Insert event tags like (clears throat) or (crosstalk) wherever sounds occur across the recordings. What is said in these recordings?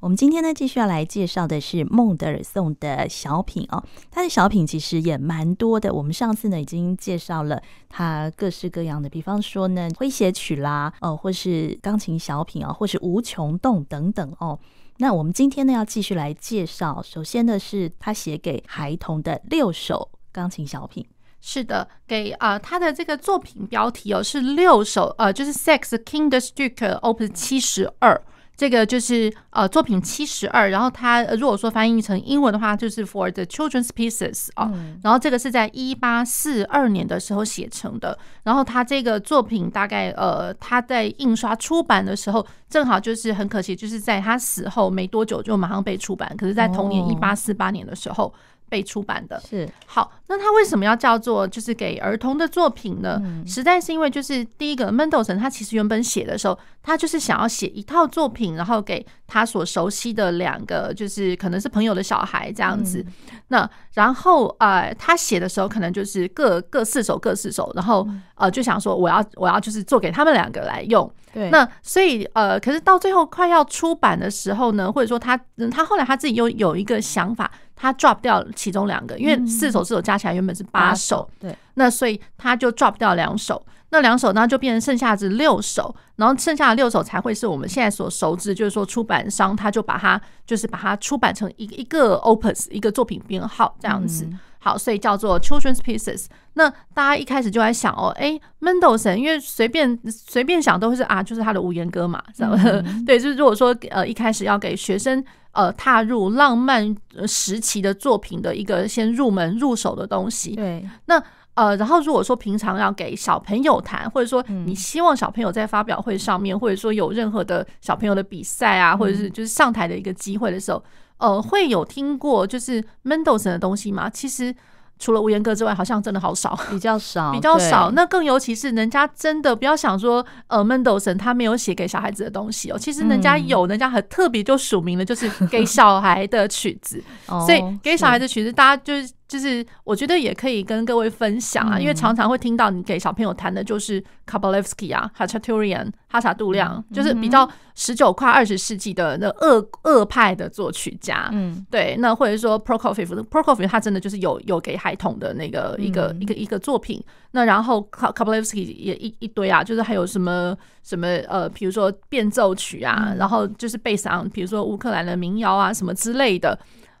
我们今天呢，继续要来介绍的是孟德尔颂的小品哦。他的小品其实也蛮多的。我们上次呢，已经介绍了他各式各样的，比方说呢，诙谐曲啦，哦，或是钢琴小品啊，或是无穷动等等哦。那我们今天呢，要继续来介绍。首先呢，是他写给孩童的六首钢琴小品。是的，给啊、他的这个作品标题哦，是六首，呃，就是 Sex Kinderstücke Opus 七十二。这个就是呃作品七十二，然后它如果说翻译成英文的话，就是 For the Children's Pieces 啊、嗯，然后这个是在一八四二年的时候写成的，然后他这个作品大概呃他在印刷出版的时候，正好就是很可惜，就是在他死后没多久就马上被出版，可是，在同年一八四八年的时候。被出版的是好，那他为什么要叫做就是给儿童的作品呢？嗯、实在是因为就是第一个，mention 他其实原本写的时候，他就是想要写一套作品，然后给他所熟悉的两个，就是可能是朋友的小孩这样子。嗯、那然后呃，他写的时候可能就是各各四首各四首，然后呃就想说我要我要就是做给他们两个来用。对，那所以呃，可是到最后快要出版的时候呢，或者说他他后来他自己又有一个想法。他 drop 掉其中两个，因为四首四首加起来原本是八首，对，那所以他就 drop 掉两首，那两首呢就变成剩下是六首，然后剩下的六首才会是我们现在所熟知，就是说出版商他就把它就是把它出版成一一个 opus 一个作品编号这样子。好，所以叫做 Children's Pieces。那大家一开始就在想哦，哎，Mendelssohn，因为随便随便想都会是啊，就是他的无言歌嘛，(laughs) 对，就是如果说呃一开始要给学生呃踏入浪漫时期的作品的一个先入门入手的东西，对。那呃，然后如果说平常要给小朋友弹，或者说你希望小朋友在发表会上面，或者说有任何的小朋友的比赛啊，或者是就是上台的一个机会的时候。呃，会有听过就是 Mendelssohn 的东西吗？其实除了无言歌之外，好像真的好少，比较少，比较少。那更尤其是人家真的不要想说，呃，Mendelssohn 他没有写给小孩子的东西哦。其实人家有，人家很特别就署名了，就是给小孩的曲子。(laughs) 所以给小孩的曲子，大家就是。就是我觉得也可以跟各位分享啊，因为常常会听到你给小朋友弹的就是 Kabalevsky 啊、Khachaturian、哈察杜亮，就是比较十九跨二十世纪的那恶恶派的作曲家。嗯，对，那或者说 Prokofiev，Prokofiev 他真的就是有有给孩童的那个一个一个一个作品。那然后 Kabalevsky 也一一堆啊，就是还有什么什么呃，比如说变奏曲啊，然后就是贝斯昂，比如说乌克兰的民谣啊什么之类的。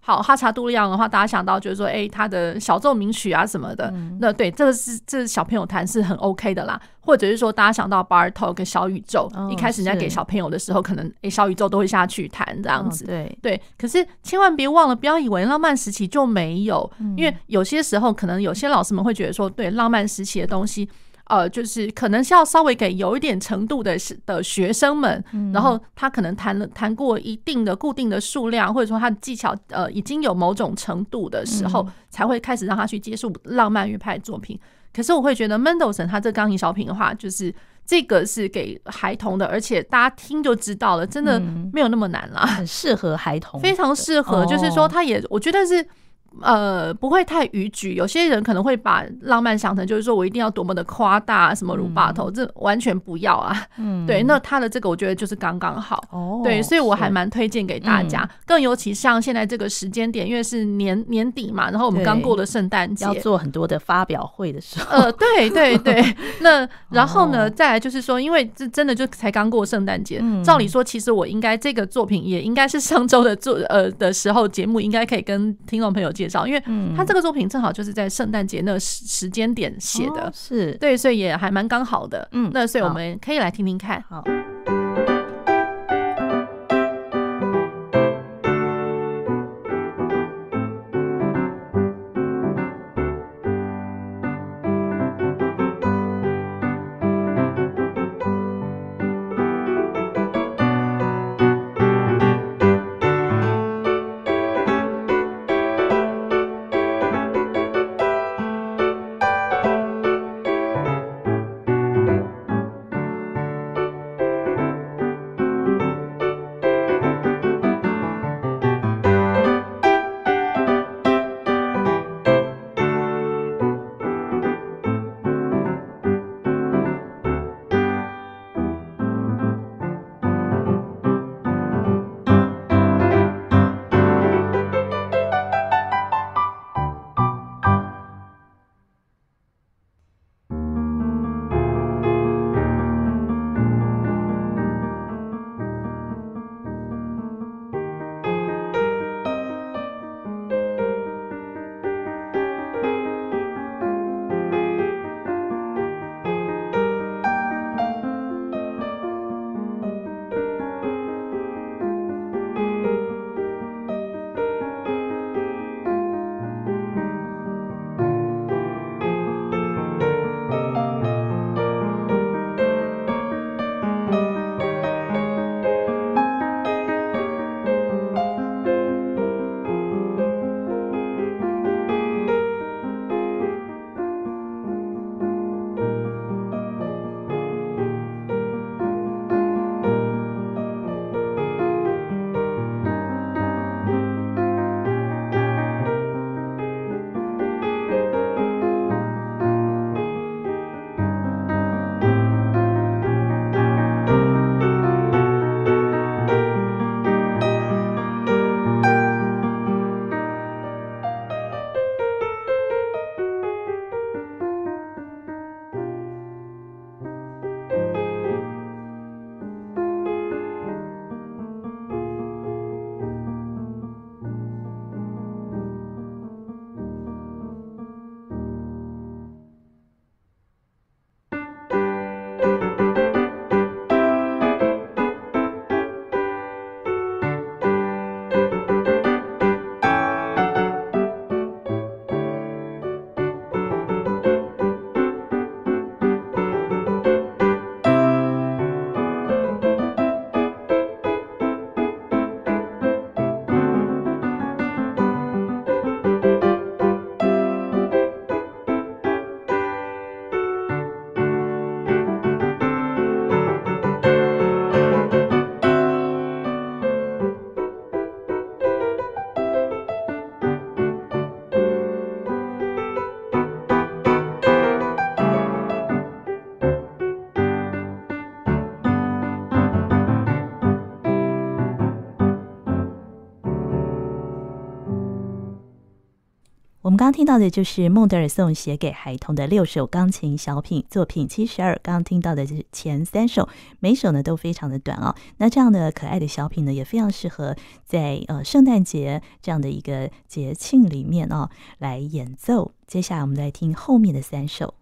好，哈查杜亮的话，大家想到就是说，哎、欸，他的小奏鸣曲啊什么的，嗯、那对，这个是这是小朋友弹是很 OK 的啦。或者是说，大家想到 Bartok 小宇宙，哦、一开始人家给小朋友的时候，可能哎、欸、小宇宙都会下去弹这样子。哦、对对，可是千万别忘了，不要以为浪漫时期就没有，嗯、因为有些时候可能有些老师们会觉得说，对浪漫时期的东西。呃，就是可能是要稍微给有一点程度的的学生们，然后他可能弹了弹过一定的固定的数量，或者说他的技巧呃已经有某种程度的时候，才会开始让他去接触浪漫乐派作品。可是我会觉得 Mendelssohn 他这钢琴小品的话，就是这个是给孩童的，而且大家听就知道了，真的没有那么难啦，很适合孩童，非常适合。就是说，他也我觉得是。呃，不会太逾矩。有些人可能会把浪漫想成就是说我一定要多么的夸大，什么鲁巴头，这完全不要啊。嗯，(laughs) 对，那他的这个我觉得就是刚刚好。哦，对，所以我还蛮推荐给大家。更尤其像现在这个时间点，因为是年年底嘛，然后我们刚过了圣诞节，要做很多的发表会的时候。呃，对对对。(laughs) 那然后呢，再来就是说，因为这真的就才刚过圣诞节，照理说，其实我应该这个作品也应该是上周的做呃的时候节目应该可以跟听众朋友介绍。因为他这个作品正好就是在圣诞节那个时时间点写的，哦、是对，所以也还蛮刚好的。嗯，那所以我们可以来听听看。好。我们刚刚听到的就是孟德尔颂写给孩童的六首钢琴小品作品七十二。刚刚听到的就是前三首，每首呢都非常的短哦。那这样的可爱的小品呢，也非常适合在呃圣诞节这样的一个节庆里面哦来演奏。接下来我们来听后面的三首。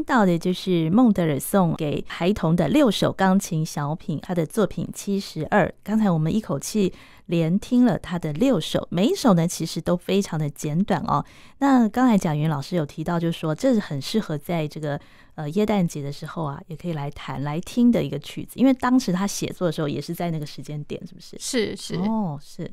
听到的就是孟德尔送给孩童的六首钢琴小品，他的作品七十二。刚才我们一口气连听了他的六首，每一首呢其实都非常的简短哦。那刚才蒋云老师有提到，就是说这是很适合在这个呃耶诞节的时候啊，也可以来弹来听的一个曲子，因为当时他写作的时候也是在那个时间点，是不是？是是哦，是。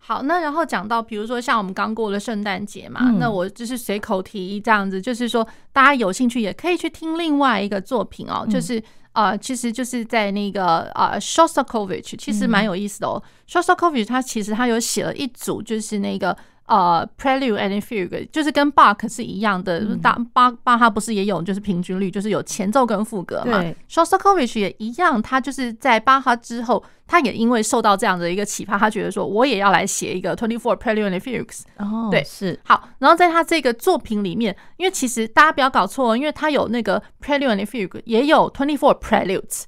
对，好，那然后讲到，比如说像我们刚过了圣诞节嘛，嗯、那我就是随口提这样子，就是说大家有兴趣也可以去听另外一个作品哦，嗯、就是呃，其实就是在那个呃 Shostakovich 其实蛮有意思的哦。Shostakovich 他其实他有写了一组，就是那个。呃、uh，Prelude and Fugue 就是跟 Bach 是一样的，大巴巴哈不是也有就是平均律，就是有前奏跟副歌嘛。对，Shostakovich 也一样，他就是在巴哈之后，他也因为受到这样的一个启发，他觉得说我也要来写一个 Twenty Four Prelude and Fugues。哦，对，是好。然后在他这个作品里面，因为其实大家不要搞错，因为他有那个 Prelude and Fugue，也有 Twenty Four Preludes。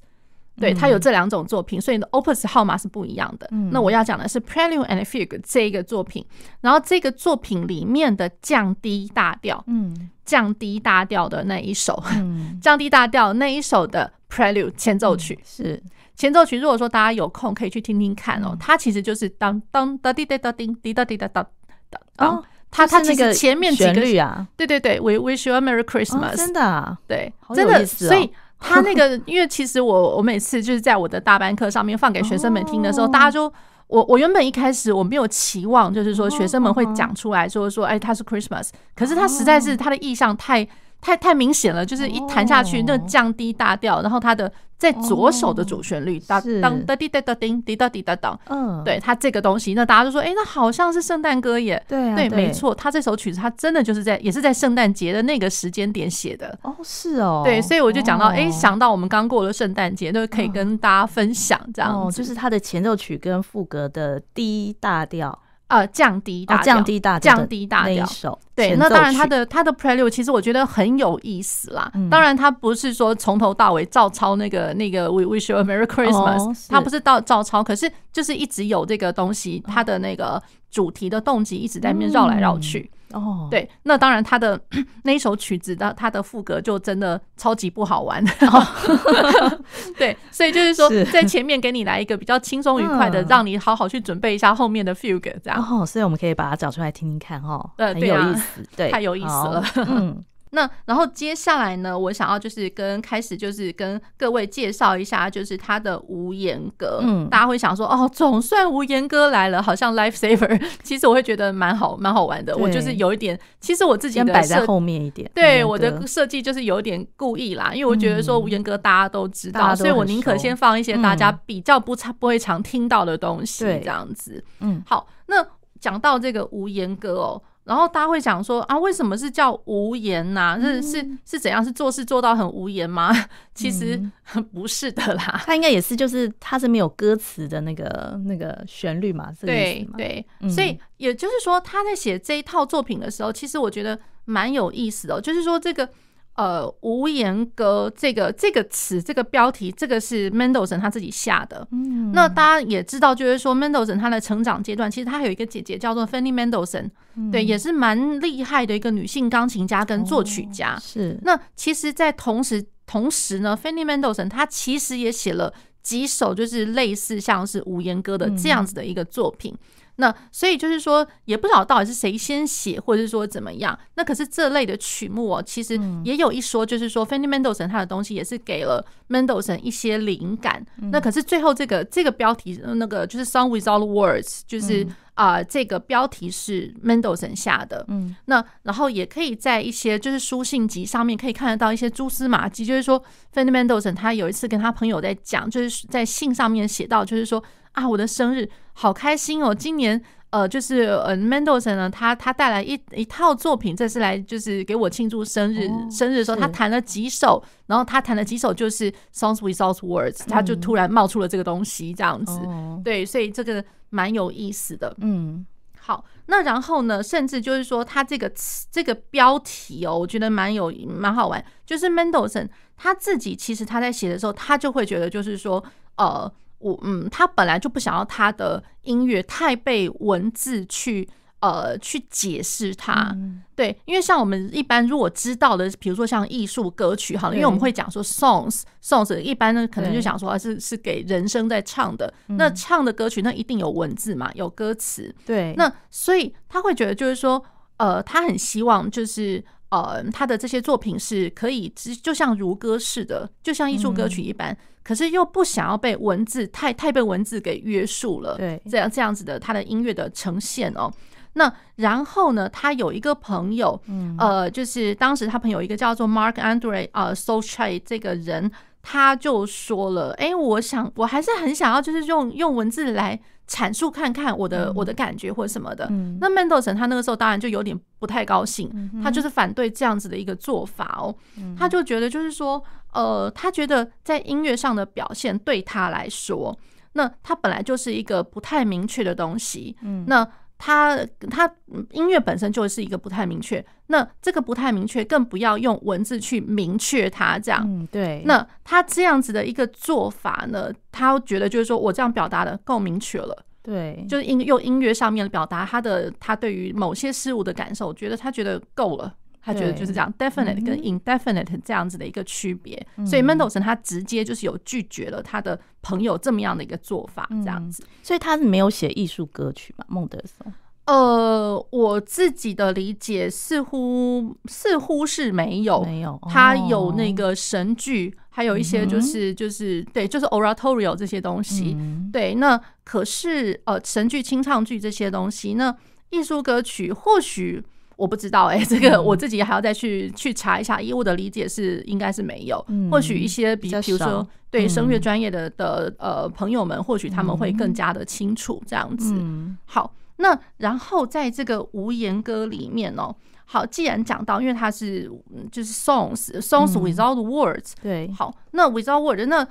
对，它有这两种作品，所以的 Opus 号码是不一样的。嗯、那我要讲的是 Prelude and Fugue 这一个作品，然后这个作品里面的降低大调，嗯，降低大调的那一首，嗯、降低大调那一首的 Prelude 前奏曲、嗯、是前奏曲。如果说大家有空可以去听听看哦，嗯、它其实就是当当哒滴哒哒叮滴哒滴哒哒哒哦，它它其实前面几个旋律啊，对对对，We wish you a Merry Christmas，、哦、真的啊，对，真的，所以。他那个，(laughs) 因为其实我我每次就是在我的大班课上面放给学生们听的时候，大家就我我原本一开始我没有期望，就是说学生们会讲出来说说，哎，它是 Christmas，可是他实在是他的意象太太太明显了，就是一弹下去那降低大调，然后它的。在左手的主旋律，当当哒滴哒哒叮滴哒滴哒当，嗯，对它这个东西，那大家就说，哎，那好像是圣诞歌耶，对对，没错，他这首曲子，他真的就是在，也是在圣诞节的那个时间点写的，哦，是哦，对，所以我就讲到，哎，想到我们刚过了圣诞节，都可以跟大家分享这样，就是它的前奏曲跟副歌的 D 大调。呃，降低大调，降低大调，降低大调。对，那当然，他的他的 Prelude 其实我觉得很有意思啦。当然，他不是说从头到尾照抄那个那个 We Wish You a Merry Christmas，他不是到照抄，可是就是一直有这个东西，他的那个主题的动机一直在那边绕来绕去。哦，对，那当然，他的 (clears throat) 那一首曲子的他的副歌就真的超级不好玩。(laughs) 对，所以就是说，在前面给你来一个比较轻松愉快的，让你好好去准备一下后面的 fugue，这样。哦，所以我们可以把它找出来听听看，哈，很有意思，对，太有意思了。嗯。那然后接下来呢，我想要就是跟开始就是跟各位介绍一下，就是他的无言歌。嗯，大家会想说，哦，总算无言歌来了，好像 Lifesaver。(laughs) 其实我会觉得蛮好，蛮好玩的。我就是有一点，其实我自己的摆在后面一点。对，我的设计就是有点故意啦，因为我觉得说无言歌大家都知道，嗯、所以我宁可先放一些大家比较不常不会常听到的东西，这样子。嗯，好，那讲到这个无言歌哦。然后大家会想说啊，为什么是叫无言呐、啊？是是是怎样？是做事做到很无言吗？(laughs) 其实不是的啦，它应该也是，就是它是没有歌词的那个那个旋律嘛。对对，所以也就是说，他在写这一套作品的时候，其实我觉得蛮有意思的，就是说这个。呃，无言歌这个这个词，这个标题，这个是 Mendelssohn 他自己下的。嗯，那大家也知道，就是说 Mendelssohn 他的成长阶段，其实他还有一个姐姐叫做 Fanny Mendelssohn，嗯，对，也是蛮厉害的一个女性钢琴家跟作曲家。哦，是。那其实，在同时同时呢，Fanny Mendelssohn 他其实也写了几首，就是类似像是无言歌的这样子的一个作品。嗯那所以就是说，也不知道到底是谁先写，或者是说怎么样。那可是这类的曲目哦，其实也有一说，就是说，Fanny Mendelssohn 他的东西也是给了 Mendelssohn 一些灵感。那可是最后这个这个标题，那个就是 Song Without Words，就是啊、呃，这个标题是 Mendelssohn 下的。嗯，那然后也可以在一些就是书信集上面可以看得到一些蛛丝马迹，就是说，Fanny Mendelssohn 他有一次跟他朋友在讲，就是在信上面写到，就是说。啊，我的生日好开心哦！今年呃，就是呃，Mendelssohn 呢，他他带来一一套作品，这是来就是给我庆祝生日。哦、生日的时候，他弹了几首，然后他弹了几首就是 Songs Without Words，他就突然冒出了这个东西，这样子。嗯、对，所以这个蛮有意思的。嗯，好，那然后呢，甚至就是说，他这个词这个标题哦，我觉得蛮有蛮好玩，就是 Mendelssohn 他自己其实他在写的时候，他就会觉得就是说，呃。我嗯，他本来就不想要他的音乐太被文字去呃去解释它。嗯、对，因为像我们一般如果知道的，比如说像艺术歌曲，好了，因为我们会讲说 songs songs，一般呢可能就想说是是给人声在唱的。那唱的歌曲那一定有文字嘛，有歌词。对，那所以他会觉得就是说，呃，他很希望就是。呃，他的这些作品是可以，就像如歌似的，就像艺术歌曲一般，嗯、可是又不想要被文字太太被文字给约束了。对，这样这样子的他的音乐的呈现哦。那然后呢，他有一个朋友，嗯、呃，就是当时他朋友一个叫做 Mark Andre 呃 s o c h a i 这个人，他就说了，哎、欸，我想我还是很想要，就是用用文字来。阐述看看我的我的感觉或什么的，嗯、那 Mendelssohn 他那个时候当然就有点不太高兴，嗯、他就是反对这样子的一个做法哦，嗯、他就觉得就是说，呃，他觉得在音乐上的表现对他来说，那他本来就是一个不太明确的东西，嗯，那。他他音乐本身就是一个不太明确，那这个不太明确，更不要用文字去明确它，这样。嗯，对。那他这样子的一个做法呢，他觉得就是说我这样表达的够明确了，对，就是音用音乐上面表达他的他对于某些事物的感受，觉得他觉得够了。他觉得就是这样，definite 跟 indefinite 这样子的一个区别，嗯、所以 Mendelssohn 他直接就是有拒绝了他的朋友这么样的一个做法，这样子。嗯、所以他是没有写艺术歌曲嘛？孟德松？呃，我自己的理解似乎似乎是没有，没有。他有那个神剧，还有一些就是就是对，就是 oratorio 这些东西。嗯、对，那可是呃，神剧、清唱剧这些东西，那艺术歌曲或许。我不知道哎、欸，(laughs) 这个我自己还要再去去查一下。以我的理解是，应该是没有。或许一些比比如说对声乐专业的的呃朋友们，或许他们会更加的清楚这样子。好，那然后在这个无言歌里面哦，好，既然讲到，因为它是就是 songs songs without words，对，好，那 without words，那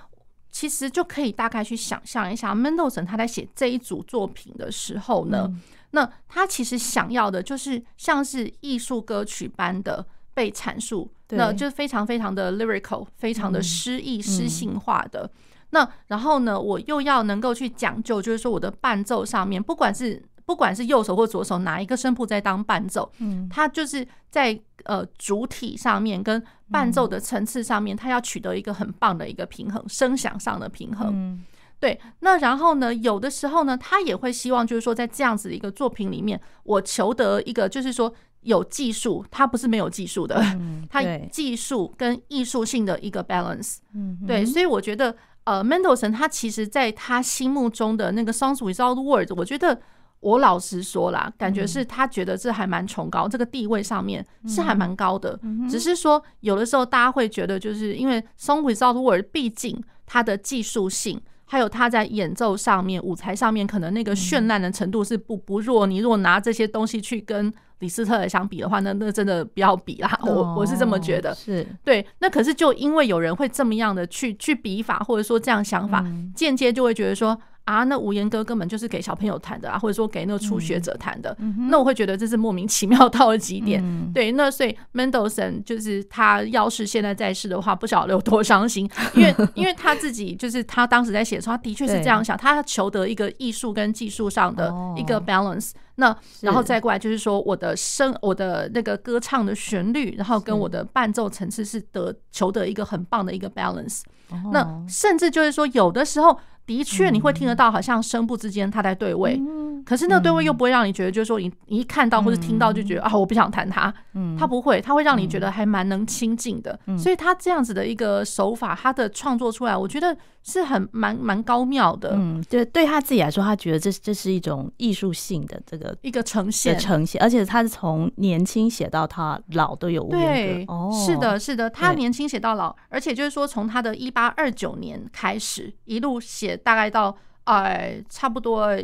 其实就可以大概去想象一下，Mendelssohn 他在写这一组作品的时候呢。那他其实想要的就是像是艺术歌曲般的被阐述，那就是非常非常的 lyrical，非常的诗意、诗、嗯、性化的。嗯、那然后呢，我又要能够去讲究，就是说我的伴奏上面，不管是不管是右手或左手哪一个声部在当伴奏，嗯，他就是在呃主体上面跟伴奏的层次上面，它要取得一个很棒的一个平衡，声响上的平衡。嗯对，那然后呢，有的时候呢，他也会希望，就是说，在这样子的一个作品里面，我求得一个，就是说有技术，他不是没有技术的，(laughs) 他技术跟艺术性的一个 balance。嗯，对，所以我觉得，呃，Mendelssohn 他其实在他心目中的那个 Songs Without Words，我觉得我老实说啦，感觉是他觉得这还蛮崇高，这个地位上面是还蛮高的。只是说，有的时候大家会觉得，就是因为 Songs Without Words，毕竟它的技术性。还有他在演奏上面、舞台上面，可能那个绚烂的程度是不不弱。你如果拿这些东西去跟李斯特尔相比的话，那那真的不要比啦。我我是这么觉得。是对。那可是就因为有人会这么样的去去比法，或者说这样想法，间接就会觉得说。啊，那无言歌根本就是给小朋友弹的啊，或者说给那个初学者弹的。嗯、那我会觉得这是莫名其妙到了极点。嗯、对，那所以 Mendelssohn 就是他要是现在在世的话，不晓得有多伤心，因为 (laughs) 因为他自己就是他当时在写的时候，他的确是这样想，对他求得一个艺术跟技术上的一个 balance。哦、那然后再过来就是说，我的声，我的那个歌唱的旋律，然后跟我的伴奏层次是得求得一个很棒的一个 balance。哦、那甚至就是说，有的时候。的确，你会听得到，好像声部之间他在对位，嗯、可是那个对位又不会让你觉得，就是说你你一看到或者听到就觉得、嗯、啊，我不想弹它。嗯，他不会，他会让你觉得还蛮能亲近的。嗯、所以他这样子的一个手法，他的创作出来，我觉得是很蛮蛮高妙的。嗯，对，对他自己来说，他觉得这这是一种艺术性的这个一个呈现呈现，而且他是从年轻写到他老都有。对，哦，是的，是的，他年轻写到老，而且就是说从他的一八二九年开始一路写。大概到呃，差不多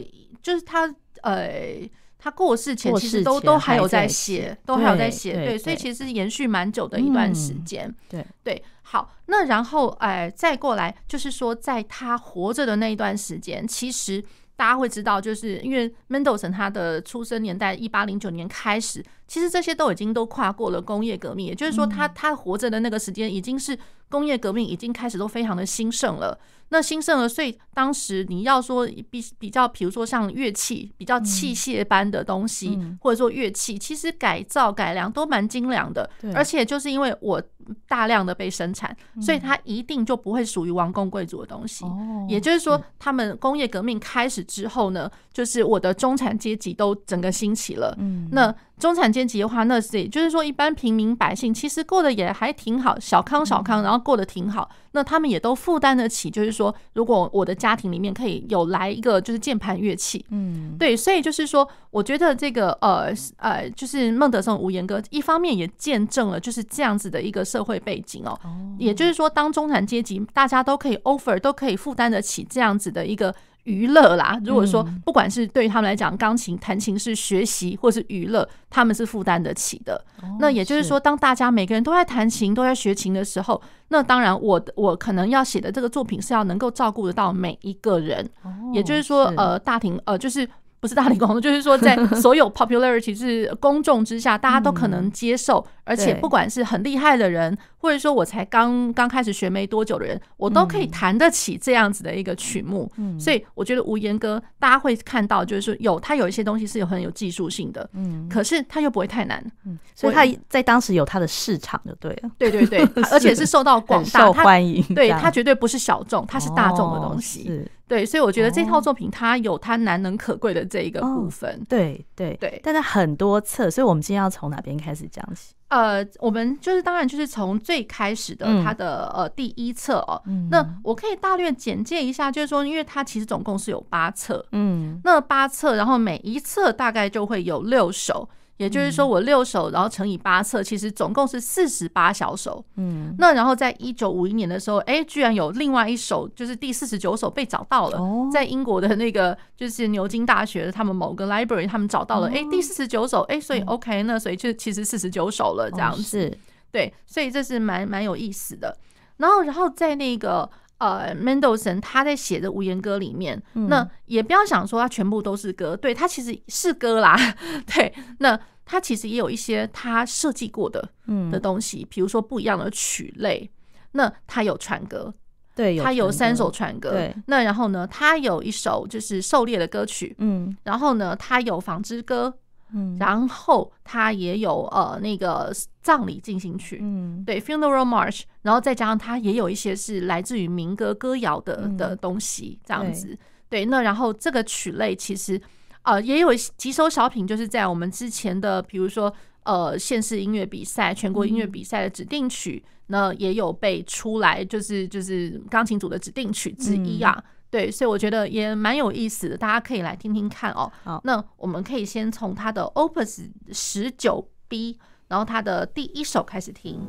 就是他呃，他过世前其实都都还有在写，都还有在写，对，所以其实延续蛮久的一段时间。对对，好，那然后哎，再过来就是说，在他活着的那一段时间，其实大家会知道，就是因为 Mendelssohn 他的出生年代一八零九年开始，其实这些都已经都跨过了工业革命，也就是说，他他活着的那个时间已经是。工业革命已经开始都非常的兴盛了。那兴盛了，所以当时你要说比比较，比如说像乐器比较器械般的东西，嗯、或者说乐器，其实改造改良都蛮精良的。对而且就是因为我大量的被生产，所以它一定就不会属于王公贵族的东西。嗯、也就是说，他们工业革命开始之后呢，就是我的中产阶级都整个兴起了。嗯，那中产阶级的话，那是也就是说，一般平民百姓其实过得也还挺好，小康小康，然后过得挺好。那他们也都负担得起，就是说，如果我的家庭里面可以有来一个就是键盘乐器，嗯，对，所以就是说，我觉得这个呃呃，就是孟德松无言歌，一方面也见证了就是这样子的一个社会背景哦，也就是说，当中产阶级大家都可以 offer 都可以负担得起这样子的一个。娱乐啦，如果说不管是对于他们来讲，钢琴弹琴是学习或是娱乐，他们是负担得起的。那也就是说，当大家每个人都在弹琴、都在学琴的时候，那当然我我可能要写的这个作品是要能够照顾得到每一个人。也就是说，呃，大庭呃，就是。不是大庭广众，(laughs) 就是说，在所有 popularity 是公众之下，大家都可能接受，而且不管是很厉害的人，或者说我才刚刚开始学没多久的人，我都可以弹得起这样子的一个曲目。所以我觉得无言歌大家会看到，就是说有它有一些东西是有很有技术性的，嗯，可是它又不会太难，嗯，所以它在当时有它的市场就对了，(laughs) 对对对，而且是受到广大欢迎，对，它绝对不是小众，它是大众的东西。对，所以我觉得这套作品它有它难能可贵的这一个部分。哦、对对对，但是很多册，所以我们今天要从哪边开始讲起？呃，我们就是当然就是从最开始的它的、嗯、呃第一册哦。嗯、那我可以大略简介一下，就是说，因为它其实总共是有八册，嗯，那八册，然后每一册大概就会有六首。也就是说，我六首，然后乘以八册，其实总共是四十八小首。嗯，那然后在一九五一年的时候，哎，居然有另外一首，就是第四十九首被找到了，在英国的那个就是牛津大学的他们某个 library，他们找到了，哎，第四十九首，哎，所以 OK，那所以就其实四十九首了这样子。对，所以这是蛮蛮有意思的。然后，然后在那个。呃，Mendelssohn 他在写的无言歌里面，嗯、那也不要想说他全部都是歌，对，他其实是歌啦，(laughs) 对，那他其实也有一些他设计过的的东西，比、嗯、如说不一样的曲类，那他有传歌，对，他有三首传歌，对，那然后呢，他有一首就是狩猎的歌曲，嗯，然后呢，他有纺织歌。嗯，然后它也有呃那个葬礼进行曲，嗯，对，funeral march，然后再加上它也有一些是来自于民歌歌谣的的东西，这样子，对，对，那然后这个曲类其实呃也有几首小品，就是在我们之前的比如说呃县市音乐比赛、全国音乐比赛的指定曲，那也有被出来，就是就是钢琴组的指定曲之一啊。对，所以我觉得也蛮有意思的，大家可以来听听看哦。好，那我们可以先从他的 Opus 十九 B，然后他的第一首开始听。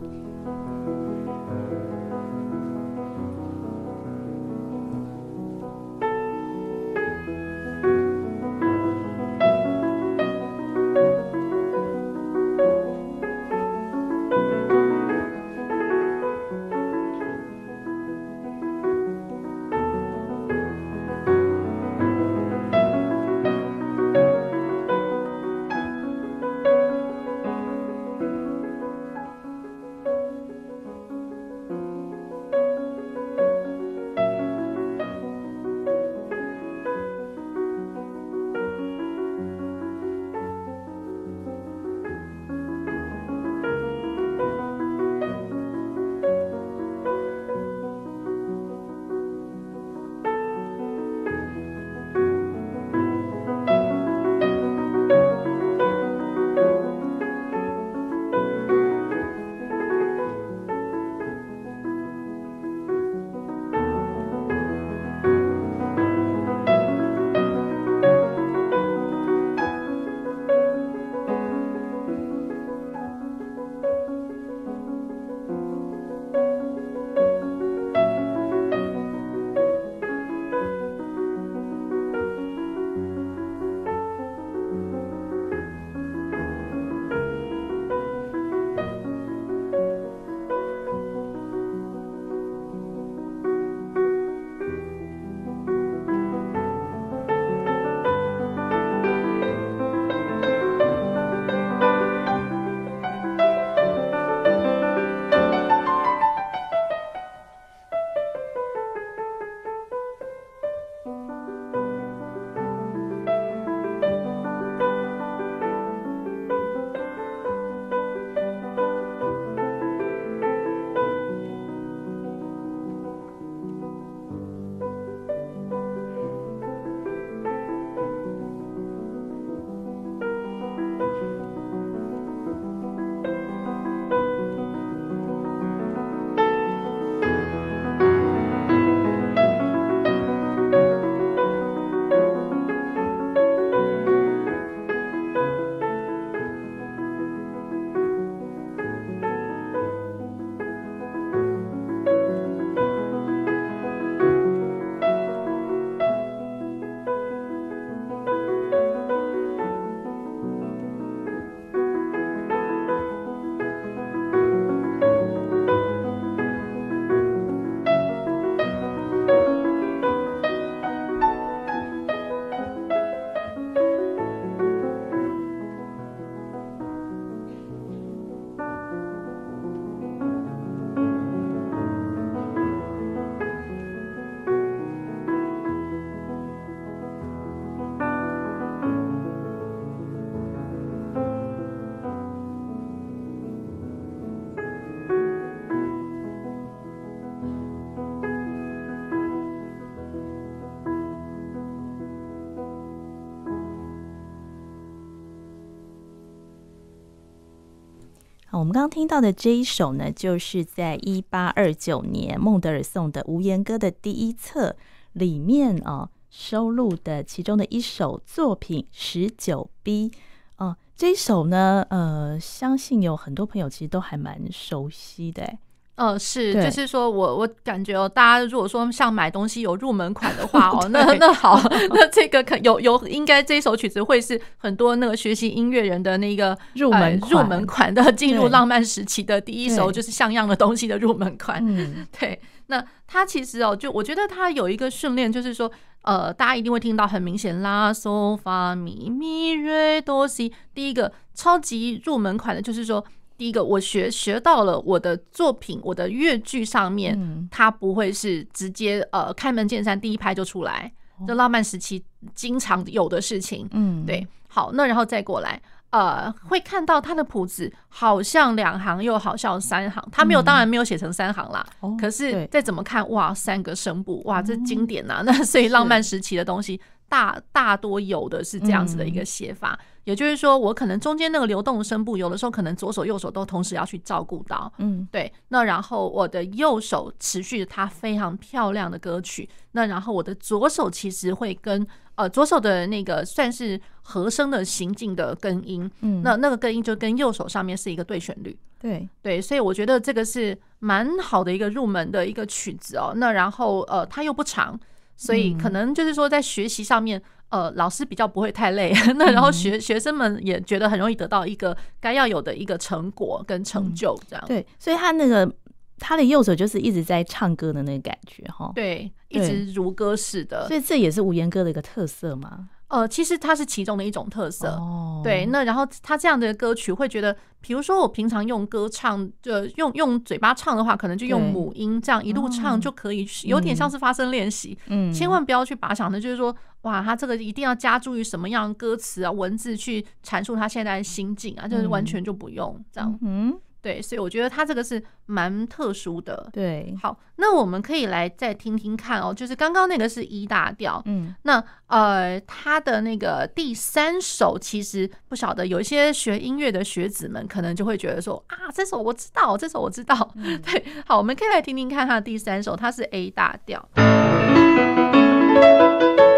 我们刚刚听到的这一首呢，就是在一八二九年孟德尔颂的《无言歌》的第一册里面啊收录的其中的一首作品十九 B。哦，这一首呢，呃，相信有很多朋友其实都还蛮熟悉的。呃，是，就是说我我感觉哦，大家如果说像买东西有入门款的话 (laughs) 哦，那那好，那这个可有有应该这首曲子会是很多那个学习音乐人的那个入门、呃、入门款的进入浪漫时期的第一首就是像样的东西的入门款。嗯，(laughs) 对。那它其实哦，就我觉得它有一个训练，就是说呃，大家一定会听到很明显拉嗦发咪咪瑞哆西，第一个超级入门款的，就是说。第一个，我学学到了我的作品，我的乐句上面，嗯、它不会是直接呃开门见山第一拍就出来，这浪漫时期经常有的事情。嗯，对。好，那然后再过来，呃，会看到它的谱子好像两行，又好像三行，它没有，当然没有写成三行啦。哦、可是再怎么看，哇，三个声部，哇，这经典呐、啊。那所以浪漫时期的东西。大大多有的是这样子的一个写法，嗯、也就是说，我可能中间那个流动的声部，有的时候可能左手右手都同时要去照顾到，嗯，对。那然后我的右手持续它非常漂亮的歌曲，那然后我的左手其实会跟呃左手的那个算是和声的行进的根音，嗯，那那个根音就跟右手上面是一个对旋律，对对，所以我觉得这个是蛮好的一个入门的一个曲子哦。那然后呃，它又不长。所以可能就是说，在学习上面，呃，老师比较不会太累，那 (laughs) 然后学学生们也觉得很容易得到一个该要有的一个成果跟成就，这样。对，所以他那个他的右手就是一直在唱歌的那个感觉，哈。对，一直如歌似的。所以这也是无言哥的一个特色嘛。呃，其实它是其中的一种特色，哦、对。那然后他这样的歌曲会觉得，比如说我平常用歌唱，就用用嘴巴唱的话，可能就用母音这样一路唱就可以，有点像是发声练习。嗯，千万不要去把想的就是说，哇，他这个一定要加注于什么样歌词啊、文字去阐述他现在的心境啊，就是完全就不用这样。嗯。对，所以我觉得他这个是蛮特殊的。对，好，那我们可以来再听听看哦。就是刚刚那个是一大调，嗯，那呃，他的那个第三首，其实不晓得有一些学音乐的学子们可能就会觉得说啊，这首我知道，这首我知道。嗯、(laughs) 对，好，我们可以来听听看他的第三首，它是 A 大调。这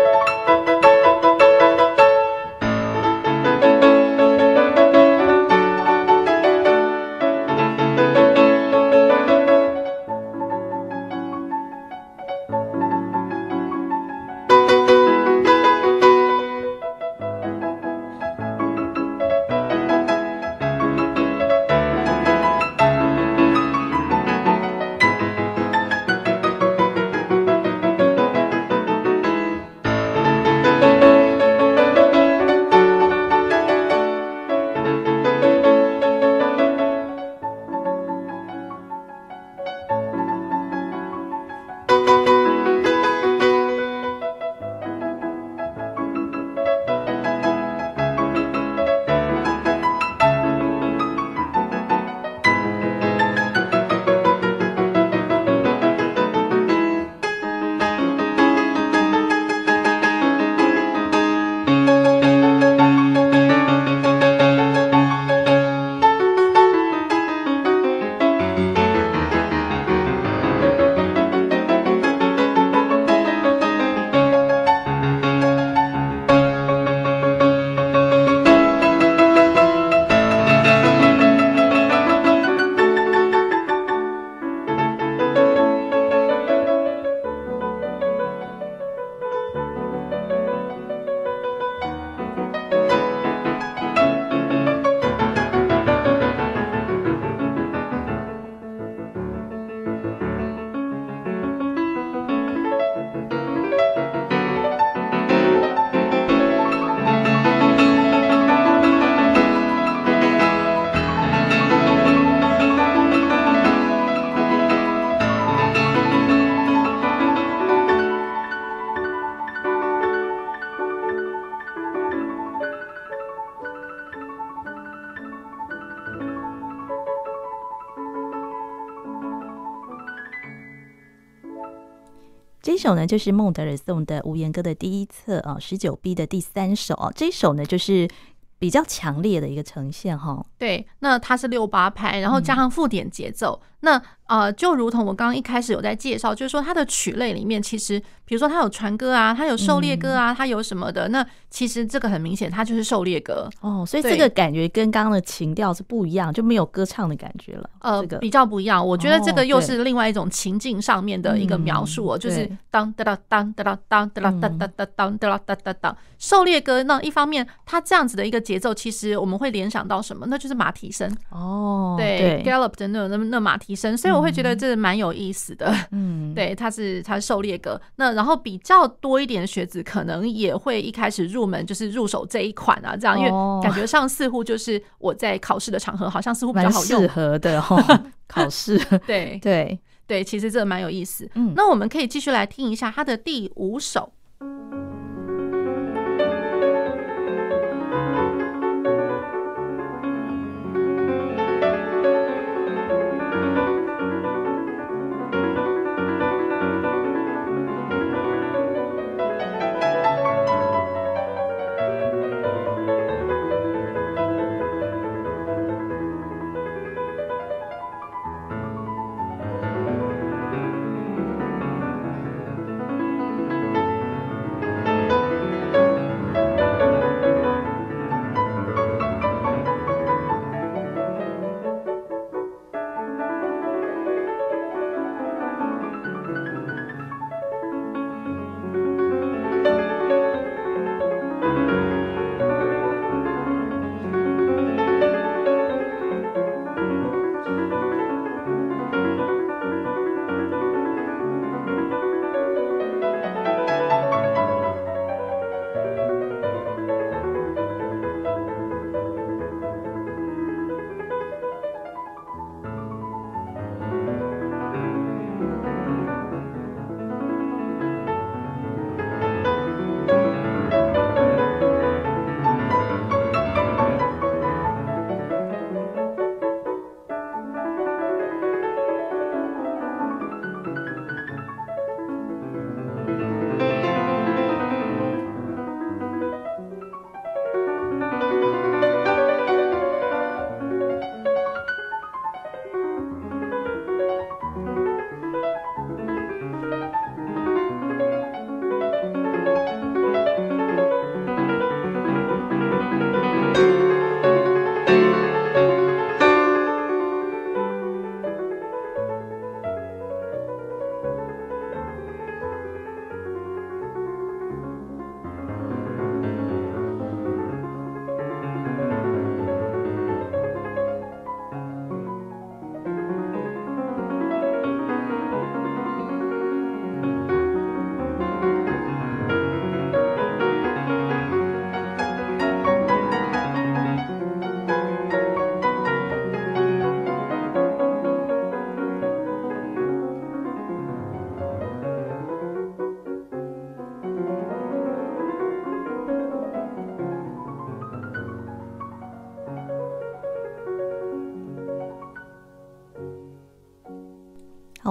首呢，就是孟德尔颂的《无言歌》的第一册啊，十九 B 的第三首啊。这首呢，就是比较强烈的一个呈现哈。对，那它是六八拍，然后加上附点节奏。嗯、那呃，就如同我刚刚一开始有在介绍，就是说它的曲类里面，其实比如说它有传歌啊，它有狩猎歌啊，它有什么的。那其实这个很明显，它就是狩猎歌哦。所以这个感觉跟刚刚的情调是不一样，就没有歌唱的感觉了。呃，比较不一样。我觉得这个又是另外一种情境上面的一个描述哦，就是当哒哒当哒哒当哒哒哒哒哒当哒哒哒哒当狩猎歌。那一方面，它这样子的一个节奏，其实我们会联想到什么？那就是马蹄声哦，对，gallop 的那种那那马蹄声，所以我会觉得这蛮有意思的。嗯，(laughs) 对，它是它是狩猎歌。那然后比较多一点的学子，可能也会一开始入门就是入手这一款啊，这样，因为感觉上似乎就是我在考试的场合，好像似乎比较好用，适合的哈，(laughs) 考试。对对对，其实这蛮有意思。嗯，那我们可以继续来听一下它的第五首。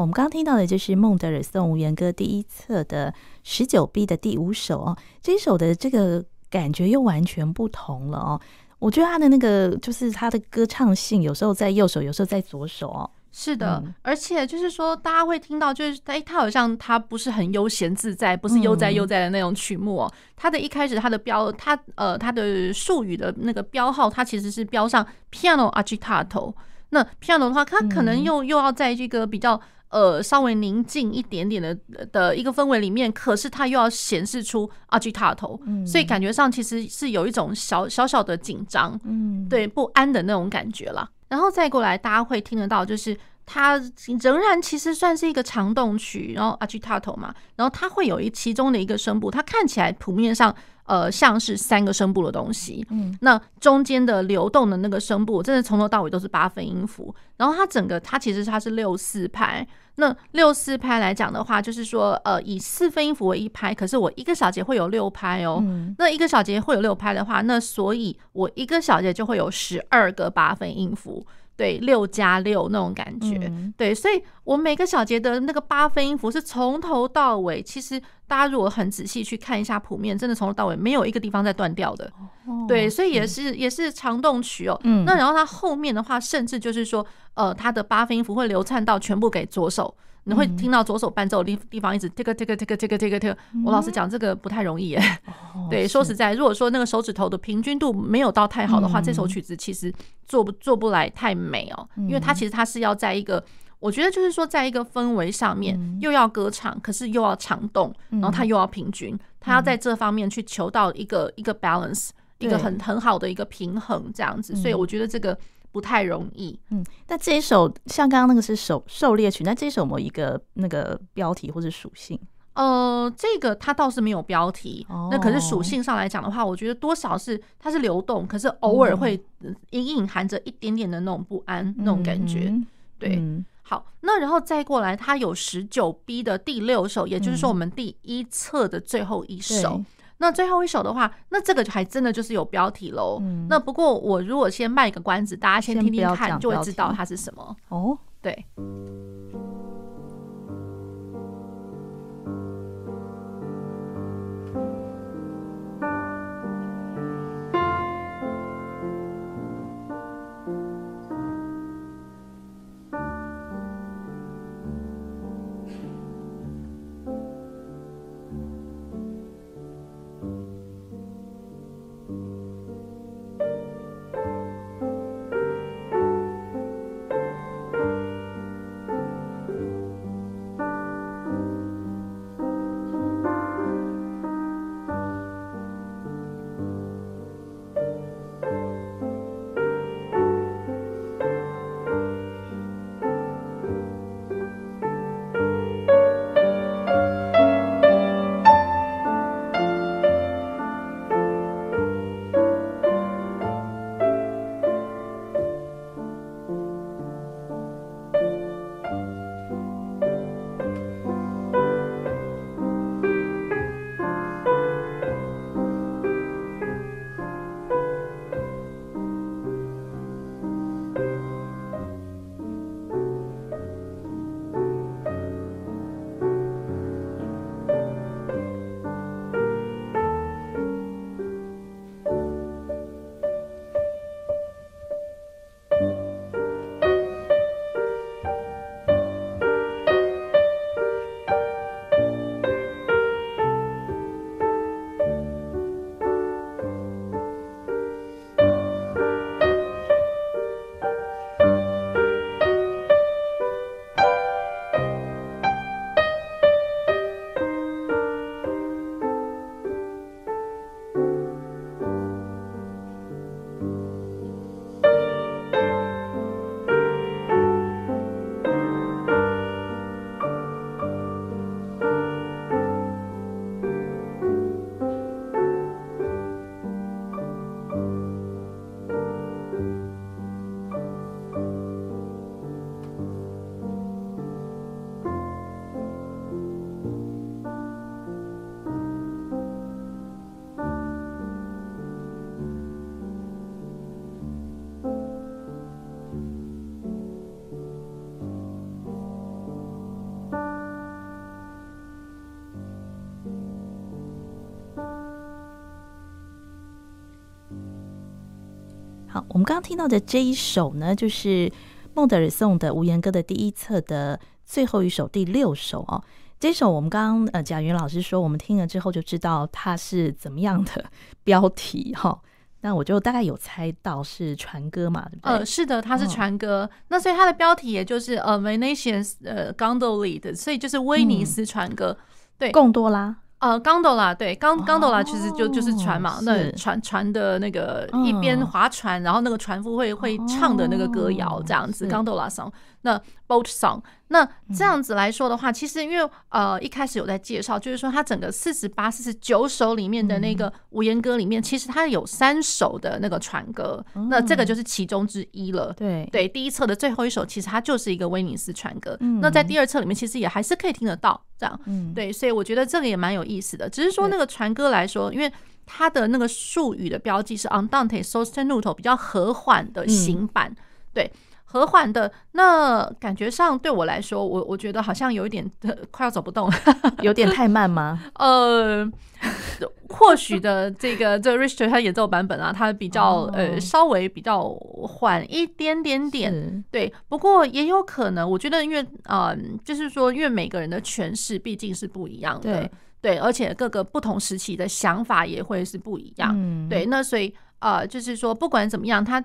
我们刚刚听到的就是孟德尔颂无言歌第一册的十九 B 的第五首哦，这一首的这个感觉又完全不同了哦。我觉得他的那个就是他的歌唱性，有时候在右手，有时候在左手哦。是的，嗯、而且就是说，大家会听到，就是哎，他好像他不是很悠闲自在，不是悠哉悠哉的那种曲目哦。他的一开始，他的标，他呃，他的术语的那个标号，他其实是标上 piano agitato。那 piano 的话，他可能又又要在这个比较。呃，稍微宁静一点点的的一个氛围里面，可是它又要显示出 agitato，嗯，所以感觉上其实是有一种小小小的紧张，嗯，对，不安的那种感觉啦。然后再过来，大家会听得到，就是它仍然其实算是一个长动曲，然后 agitato 嘛，然后它会有一其中的一个声部，它看起来谱面上。呃，像是三个声部的东西，嗯，那中间的流动的那个声部，真的从头到尾都是八分音符。然后它整个，它其实它是六四拍。那六四拍来讲的话，就是说，呃，以四分音符为一拍，可是我一个小节会有六拍哦。那一个小节会有六拍的话，那所以我一个小节就会有十二个八分音符。对，六加六那种感觉，嗯、对，所以我每个小节的那个八分音符是从头到尾，其实大家如果很仔细去看一下谱面，真的从头到尾没有一个地方在断掉的，哦、对，所以也是也是长动曲哦。嗯，那然后它后面的话，甚至就是说，呃，它的八分音符会流窜到全部给左手。你会听到左手伴奏的地地方一直 tick tick tick tick tick tick，我老实讲这个不太容易耶。(laughs) 对，说实在，如果说那个手指头的平均度没有到太好的话，这首曲子其实做不做不来太美哦。因为它其实它是要在一个，我觉得就是说在一个氛围上面，又要歌唱，可是又要长动，然后它又要平均，它要在这方面去求到一个一个 balance，一个很很好的一个平衡这样子。所以我觉得这个。不太容易，嗯，那这一首像刚刚那个是狩狩猎曲，那这一首有一个那个标题或者属性？呃，这个它倒是没有标题，哦、那可是属性上来讲的话，我觉得多少是它是流动，可是偶尔会隐隐含着一点点的那种不安、嗯、那种感觉，嗯、对，嗯、好，那然后再过来，它有十九 B 的第六首，也就是说我们第一册的最后一首。嗯那最后一首的话，那这个还真的就是有标题喽。嗯、那不过我如果先卖个关子，大家先听听看，就会知道它是什么。哦，对。我们刚刚听到的这一首呢，就是孟德尔颂的《无言歌》的第一册的最后一首第六首哦。这首我们刚刚呃，贾云老师说，我们听了之后就知道它是怎么样的标题哈。那我就大概有猜到是船歌嘛，对不对？呃，是的，它是船歌。哦、那所以它的标题也就是呃，Venetian 呃，Gondolied，所以就是威尼斯船歌。嗯、对，贡多拉。呃，gondola 对，刚 gondola 其实就就是船嘛，那船船的那个一边划船，然后那个船夫会会唱的那个歌谣这样子，gondola song，那 boat song，那这样子来说的话，其实因为呃一开始有在介绍，就是说它整个四十八、四十九首里面的那个无言歌里面，其实它有三首的那个船歌，那这个就是其中之一了。对。对，第一册的最后一首其实它就是一个威尼斯船歌，那在第二册里面其实也还是可以听得到这样。嗯，对，所以我觉得这个也蛮有意思的，只是说那个船歌来说，因为它的那个术语的标记是 andante sostenuto 比较和缓的行板，对。和缓的，那感觉上对我来说，我我觉得好像有一点快要走不动了，(laughs) 有点太慢吗？呃，或许的这个这个 Richter 他演奏版本啊，它比较、哦、呃稍微比较缓一点点点，对。不过也有可能，我觉得因为啊、呃，就是说，因为每个人的诠释毕竟是不一样的，对，对，而且各个不同时期的想法也会是不一样，嗯、对。那所以呃，就是说，不管怎么样，他。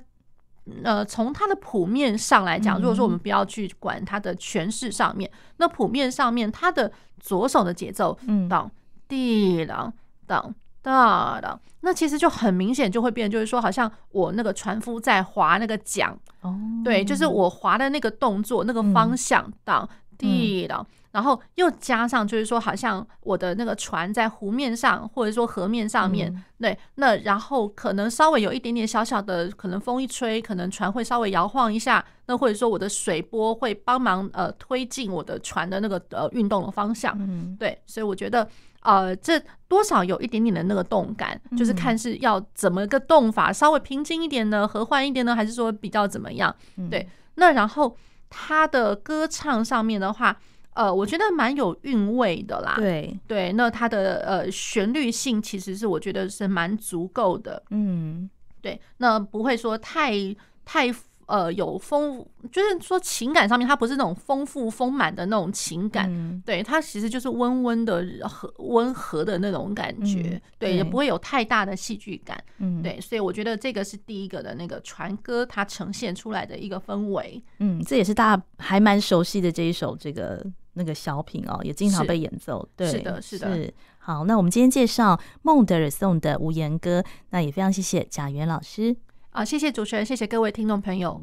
呃，从它的谱面上来讲，如果说我们不要去管它的诠释上面，嗯、那谱面上面它的左手的节奏，嗯，当滴当当当当，那其实就很明显就会变，就是说，好像我那个船夫在划那个桨，哦，对，就是我划的那个动作，那个方向，当滴当。然后又加上，就是说，好像我的那个船在湖面上，或者说河面上面，嗯、对，那然后可能稍微有一点点小小的，可能风一吹，可能船会稍微摇晃一下，那或者说我的水波会帮忙呃推进我的船的那个呃运动的方向，嗯，对，所以我觉得呃这多少有一点点的那个动感，就是看是要怎么个动法，稍微平静一点呢，和缓一点呢，还是说比较怎么样？对，那然后他的歌唱上面的话。呃，我觉得蛮有韵味的啦。对对，那它的呃旋律性其实是我觉得是蛮足够的。嗯，对，那不会说太太呃有丰，就是说情感上面它不是那种丰富丰满的那种情感。嗯、对，它其实就是温温的和温和的那种感觉。嗯、对，对，也不会有太大的戏剧感。嗯，对，所以我觉得这个是第一个的那个船歌它呈现出来的一个氛围。嗯，这也是大家还蛮熟悉的这一首这个。那个小品哦，也经常被演奏，对，是的，是的。好，那我们今天介绍孟德尔颂的《无言歌》，那也非常谢谢贾元老师啊，谢谢主持人，谢谢各位听众朋友。